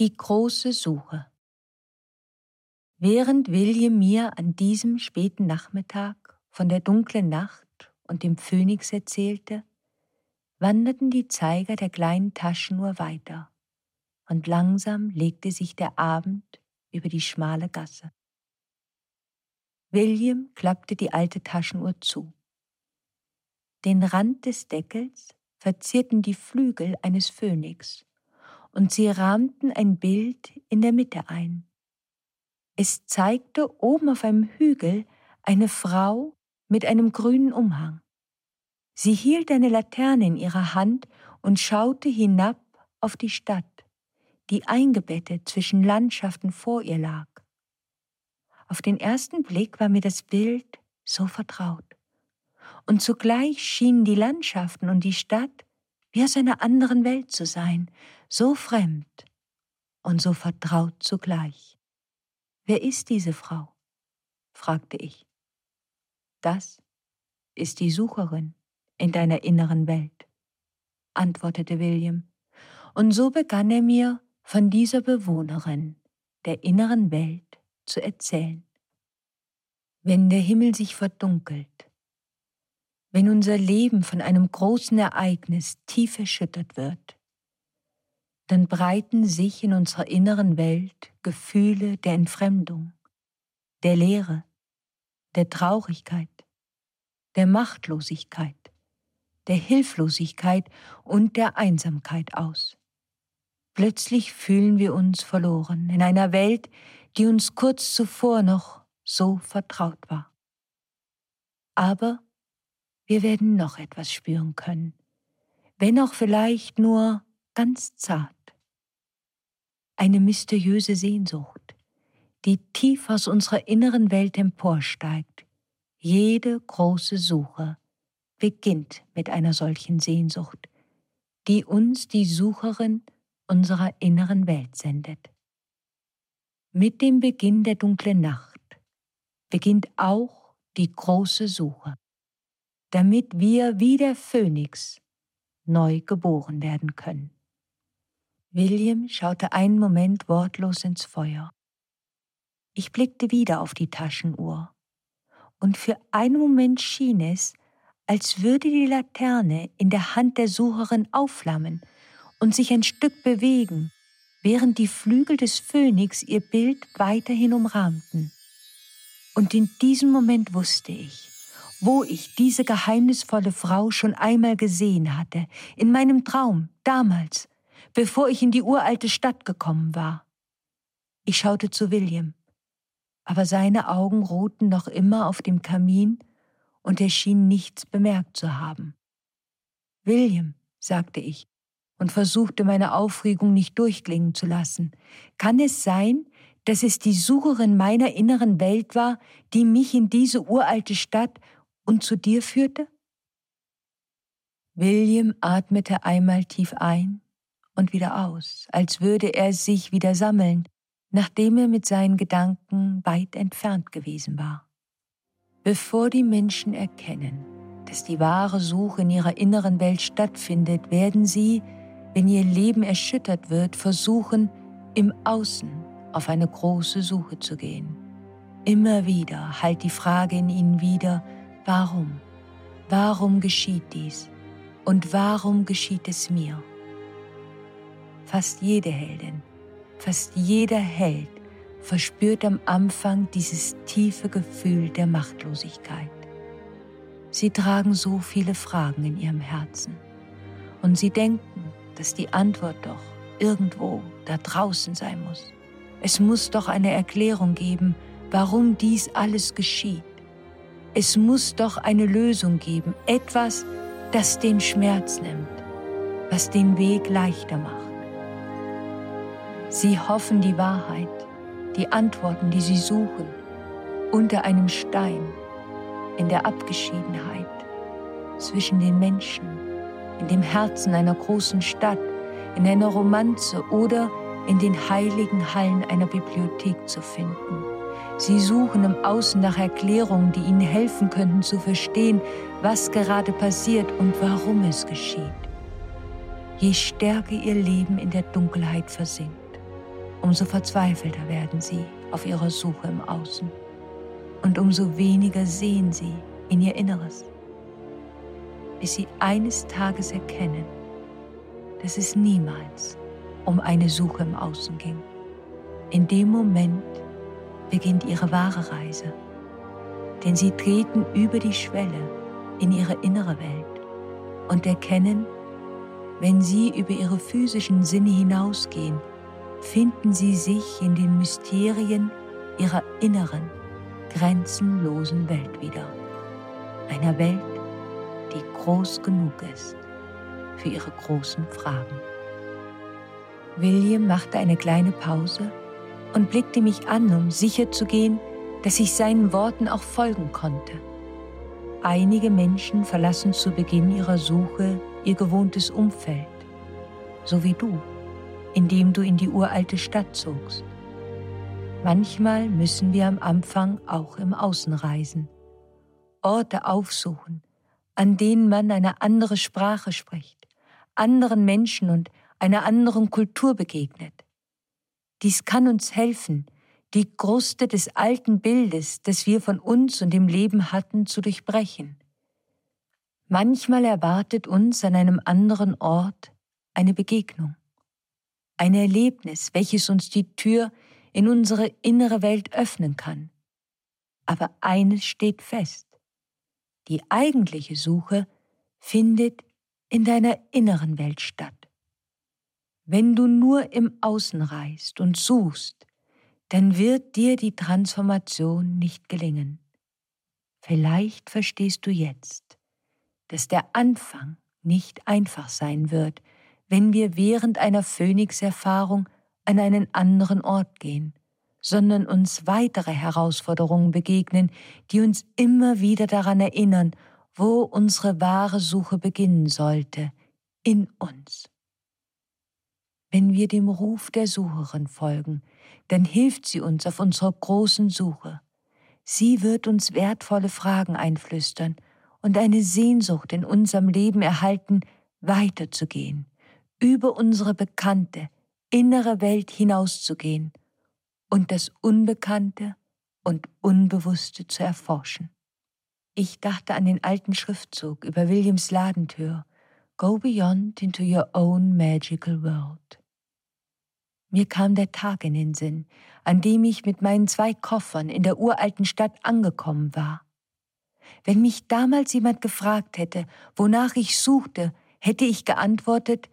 Die große Suche. Während William mir an diesem späten Nachmittag von der dunklen Nacht und dem Phönix erzählte, wanderten die Zeiger der kleinen Taschenuhr weiter, und langsam legte sich der Abend über die schmale Gasse. William klappte die alte Taschenuhr zu. Den Rand des Deckels verzierten die Flügel eines Phönix, und sie rahmten ein Bild in der Mitte ein. Es zeigte oben auf einem Hügel eine Frau mit einem grünen Umhang. Sie hielt eine Laterne in ihrer Hand und schaute hinab auf die Stadt, die eingebettet zwischen Landschaften vor ihr lag. Auf den ersten Blick war mir das Bild so vertraut. Und zugleich schienen die Landschaften und die Stadt wie aus einer anderen Welt zu sein, so fremd und so vertraut zugleich. Wer ist diese Frau? fragte ich. Das ist die Sucherin in deiner inneren Welt, antwortete William, und so begann er mir von dieser Bewohnerin der inneren Welt zu erzählen. Wenn der Himmel sich verdunkelt, wenn unser Leben von einem großen Ereignis tief erschüttert wird, dann breiten sich in unserer inneren Welt Gefühle der Entfremdung, der Leere, der Traurigkeit, der Machtlosigkeit, der Hilflosigkeit und der Einsamkeit aus. Plötzlich fühlen wir uns verloren in einer Welt, die uns kurz zuvor noch so vertraut war. Aber wir werden noch etwas spüren können, wenn auch vielleicht nur ganz zart. Eine mysteriöse Sehnsucht, die tief aus unserer inneren Welt emporsteigt. Jede große Suche beginnt mit einer solchen Sehnsucht, die uns die Sucherin unserer inneren Welt sendet. Mit dem Beginn der dunklen Nacht beginnt auch die große Suche damit wir wie der Phönix neu geboren werden können. William schaute einen Moment wortlos ins Feuer. Ich blickte wieder auf die Taschenuhr, und für einen Moment schien es, als würde die Laterne in der Hand der Sucherin aufflammen und sich ein Stück bewegen, während die Flügel des Phönix ihr Bild weiterhin umrahmten. Und in diesem Moment wusste ich, wo ich diese geheimnisvolle Frau schon einmal gesehen hatte, in meinem Traum, damals, bevor ich in die uralte Stadt gekommen war. Ich schaute zu William, aber seine Augen ruhten noch immer auf dem Kamin und er schien nichts bemerkt zu haben. William, sagte ich und versuchte meine Aufregung nicht durchklingen zu lassen, kann es sein, dass es die Sucherin meiner inneren Welt war, die mich in diese uralte Stadt und zu dir führte? William atmete einmal tief ein und wieder aus, als würde er sich wieder sammeln, nachdem er mit seinen Gedanken weit entfernt gewesen war. Bevor die Menschen erkennen, dass die wahre Suche in ihrer inneren Welt stattfindet, werden sie, wenn ihr Leben erschüttert wird, versuchen, im Außen auf eine große Suche zu gehen. Immer wieder hallt die Frage in ihnen wieder, Warum? Warum geschieht dies? Und warum geschieht es mir? Fast jede Heldin, fast jeder Held verspürt am Anfang dieses tiefe Gefühl der Machtlosigkeit. Sie tragen so viele Fragen in ihrem Herzen und sie denken, dass die Antwort doch irgendwo da draußen sein muss. Es muss doch eine Erklärung geben, warum dies alles geschieht. Es muss doch eine Lösung geben, etwas, das den Schmerz nimmt, was den Weg leichter macht. Sie hoffen die Wahrheit, die Antworten, die sie suchen, unter einem Stein, in der Abgeschiedenheit, zwischen den Menschen, in dem Herzen einer großen Stadt, in einer Romanze oder in den heiligen Hallen einer Bibliothek zu finden. Sie suchen im Außen nach Erklärungen, die ihnen helfen könnten zu verstehen, was gerade passiert und warum es geschieht. Je stärker ihr Leben in der Dunkelheit versinkt, umso verzweifelter werden sie auf ihrer Suche im Außen und umso weniger sehen sie in ihr Inneres, bis sie eines Tages erkennen, dass es niemals um eine Suche im Außen ging. In dem Moment beginnt ihre wahre Reise, denn sie treten über die Schwelle in ihre innere Welt und erkennen, wenn sie über ihre physischen Sinne hinausgehen, finden sie sich in den Mysterien ihrer inneren, grenzenlosen Welt wieder. Einer Welt, die groß genug ist für ihre großen Fragen. William machte eine kleine Pause und blickte mich an, um sicherzugehen, dass ich seinen Worten auch folgen konnte. Einige Menschen verlassen zu Beginn ihrer Suche ihr gewohntes Umfeld, so wie du, indem du in die uralte Stadt zogst. Manchmal müssen wir am Anfang auch im Außen reisen, Orte aufsuchen, an denen man eine andere Sprache spricht, anderen Menschen und einer anderen Kultur begegnet. Dies kann uns helfen, die Kruste des alten Bildes, das wir von uns und dem Leben hatten, zu durchbrechen. Manchmal erwartet uns an einem anderen Ort eine Begegnung, ein Erlebnis, welches uns die Tür in unsere innere Welt öffnen kann. Aber eines steht fest. Die eigentliche Suche findet in deiner inneren Welt statt. Wenn du nur im Außen reist und suchst, dann wird dir die Transformation nicht gelingen. Vielleicht verstehst du jetzt, dass der Anfang nicht einfach sein wird, wenn wir während einer Phönix-Erfahrung an einen anderen Ort gehen, sondern uns weitere Herausforderungen begegnen, die uns immer wieder daran erinnern, wo unsere wahre Suche beginnen sollte, in uns. Wenn wir dem Ruf der Sucherin folgen, dann hilft sie uns auf unserer großen Suche. Sie wird uns wertvolle Fragen einflüstern und eine Sehnsucht in unserem Leben erhalten, weiterzugehen, über unsere bekannte, innere Welt hinauszugehen und das Unbekannte und Unbewusste zu erforschen. Ich dachte an den alten Schriftzug über Williams Ladentür, Go beyond into your own magical world. Mir kam der Tag in den Sinn, an dem ich mit meinen zwei Koffern in der uralten Stadt angekommen war. Wenn mich damals jemand gefragt hätte, wonach ich suchte, hätte ich geantwortet,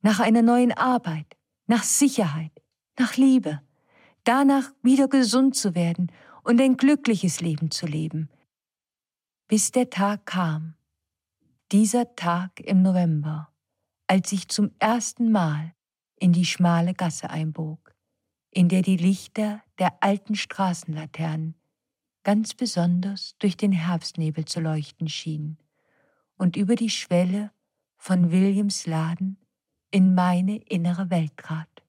nach einer neuen Arbeit, nach Sicherheit, nach Liebe, danach wieder gesund zu werden und ein glückliches Leben zu leben. Bis der Tag kam, dieser Tag im November, als ich zum ersten Mal in die schmale Gasse einbog, in der die Lichter der alten Straßenlaternen ganz besonders durch den Herbstnebel zu leuchten schienen und über die Schwelle von Williams Laden in meine innere Welt trat.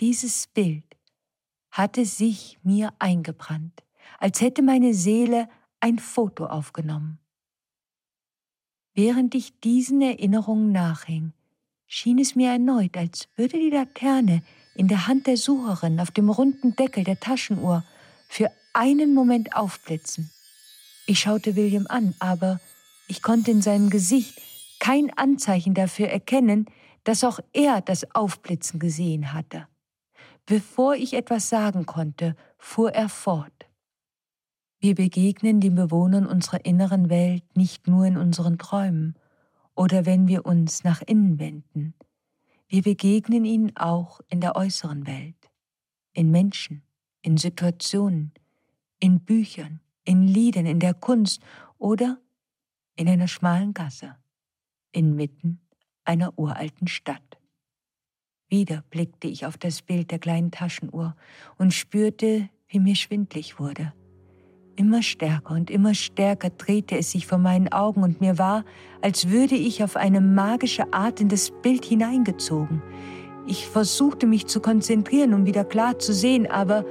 Dieses Bild hatte sich mir eingebrannt, als hätte meine Seele ein Foto aufgenommen. Während ich diesen Erinnerungen nachhing, schien es mir erneut, als würde die Laterne in der Hand der Sucherin auf dem runden Deckel der Taschenuhr für einen Moment aufblitzen. Ich schaute William an, aber ich konnte in seinem Gesicht kein Anzeichen dafür erkennen, dass auch er das Aufblitzen gesehen hatte. Bevor ich etwas sagen konnte, fuhr er fort. Wir begegnen den Bewohnern unserer inneren Welt nicht nur in unseren Träumen, oder wenn wir uns nach innen wenden. Wir begegnen ihnen auch in der äußeren Welt, in Menschen, in Situationen, in Büchern, in Liedern, in der Kunst oder in einer schmalen Gasse, inmitten einer uralten Stadt. Wieder blickte ich auf das Bild der kleinen Taschenuhr und spürte, wie mir schwindlig wurde. Immer stärker und immer stärker drehte es sich vor meinen Augen und mir war, als würde ich auf eine magische Art in das Bild hineingezogen. Ich versuchte mich zu konzentrieren, um wieder klar zu sehen, aber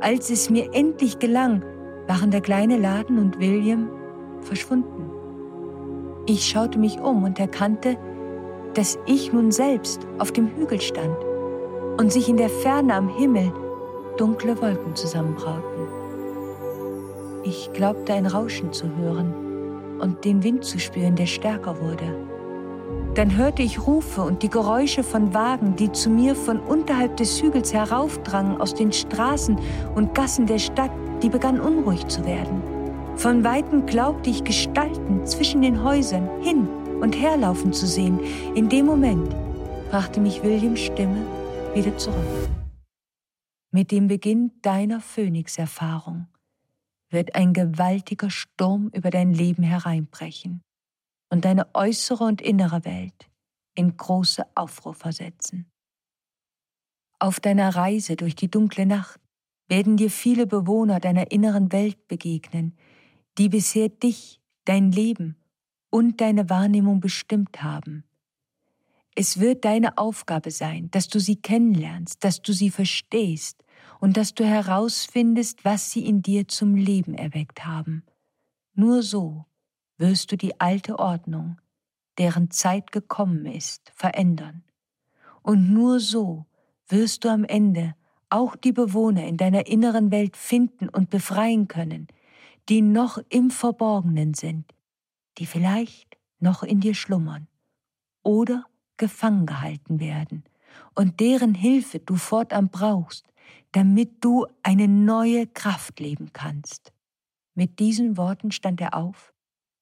als es mir endlich gelang, waren der kleine Laden und William verschwunden. Ich schaute mich um und erkannte, dass ich nun selbst auf dem Hügel stand. und sich in der Ferne am Himmel dunkle Wolken zusammenbrauten. Ich glaubte ein Rauschen zu hören und den Wind zu spüren, der stärker wurde. Dann hörte ich Rufe und die Geräusche von Wagen, die zu mir von unterhalb des Hügels heraufdrangen aus den Straßen und Gassen der Stadt, die begann unruhig zu werden. Von weitem glaubte ich Gestalten zwischen den Häusern hin und herlaufen zu sehen. In dem Moment brachte mich Williams Stimme wieder zurück. Mit dem Beginn deiner Phönix-Erfahrung wird ein gewaltiger Sturm über dein Leben hereinbrechen und deine äußere und innere Welt in große Aufruhr versetzen. Auf deiner Reise durch die dunkle Nacht werden dir viele Bewohner deiner inneren Welt begegnen, die bisher dich, dein Leben und deine Wahrnehmung bestimmt haben. Es wird deine Aufgabe sein, dass du sie kennenlernst, dass du sie verstehst und dass du herausfindest, was sie in dir zum Leben erweckt haben. Nur so wirst du die alte Ordnung, deren Zeit gekommen ist, verändern. Und nur so wirst du am Ende auch die Bewohner in deiner inneren Welt finden und befreien können, die noch im Verborgenen sind, die vielleicht noch in dir schlummern oder gefangen gehalten werden und deren Hilfe du fortan brauchst, damit du eine neue Kraft leben kannst. Mit diesen Worten stand er auf,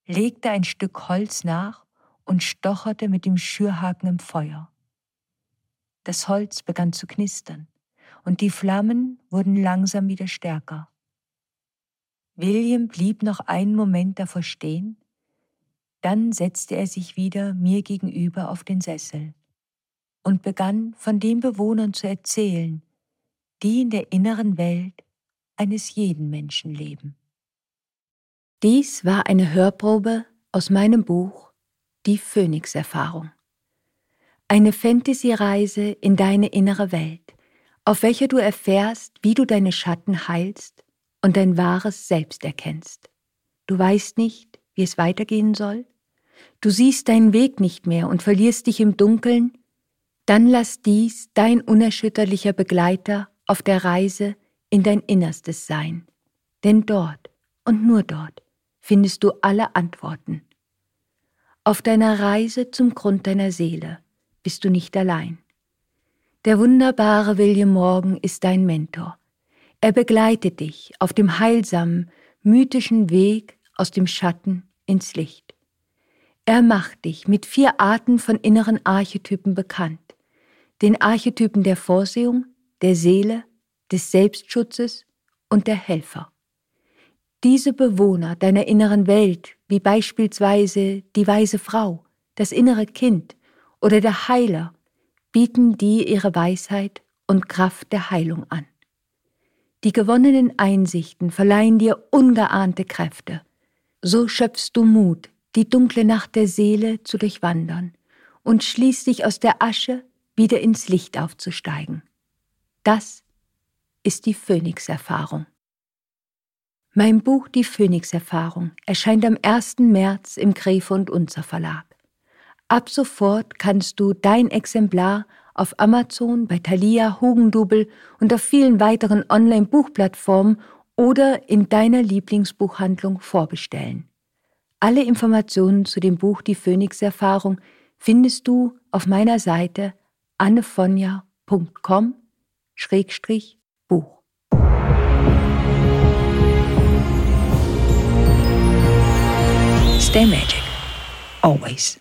legte ein Stück Holz nach und stocherte mit dem Schürhaken im Feuer. Das Holz begann zu knistern, und die Flammen wurden langsam wieder stärker. William blieb noch einen Moment davor stehen, dann setzte er sich wieder mir gegenüber auf den Sessel und begann von den Bewohnern zu erzählen, die in der inneren Welt eines jeden Menschen leben. Dies war eine Hörprobe aus meinem Buch Die Phönix-Erfahrung. Eine Fantasy-Reise in deine innere Welt, auf welcher du erfährst, wie du deine Schatten heilst und dein wahres Selbst erkennst. Du weißt nicht, wie es weitergehen soll? Du siehst deinen Weg nicht mehr und verlierst dich im Dunkeln? Dann lass dies dein unerschütterlicher Begleiter auf der Reise in dein Innerstes sein. Denn dort und nur dort findest du alle Antworten. Auf deiner Reise zum Grund deiner Seele bist du nicht allein. Der wunderbare William Morgan ist dein Mentor. Er begleitet dich auf dem heilsamen, mythischen Weg aus dem Schatten ins Licht. Er macht dich mit vier Arten von inneren Archetypen bekannt. Den Archetypen der Vorsehung, der Seele, des Selbstschutzes und der Helfer. Diese Bewohner deiner inneren Welt, wie beispielsweise die weise Frau, das innere Kind oder der Heiler, bieten dir ihre Weisheit und Kraft der Heilung an. Die gewonnenen Einsichten verleihen dir ungeahnte Kräfte. So schöpfst du Mut, die dunkle Nacht der Seele zu durchwandern und schließt dich aus der Asche wieder ins Licht aufzusteigen. Das ist die Phönix-Erfahrung. Mein Buch Die Phönix-Erfahrung erscheint am 1. März im Gräfe und Unzer Verlag. Ab sofort kannst du dein Exemplar auf Amazon, bei Thalia, Hugendubel und auf vielen weiteren Online-Buchplattformen oder in deiner Lieblingsbuchhandlung vorbestellen. Alle Informationen zu dem Buch Die Phönix-Erfahrung findest du auf meiner Seite annefonja.com Schrägstrich Buch. Stay magic. Always.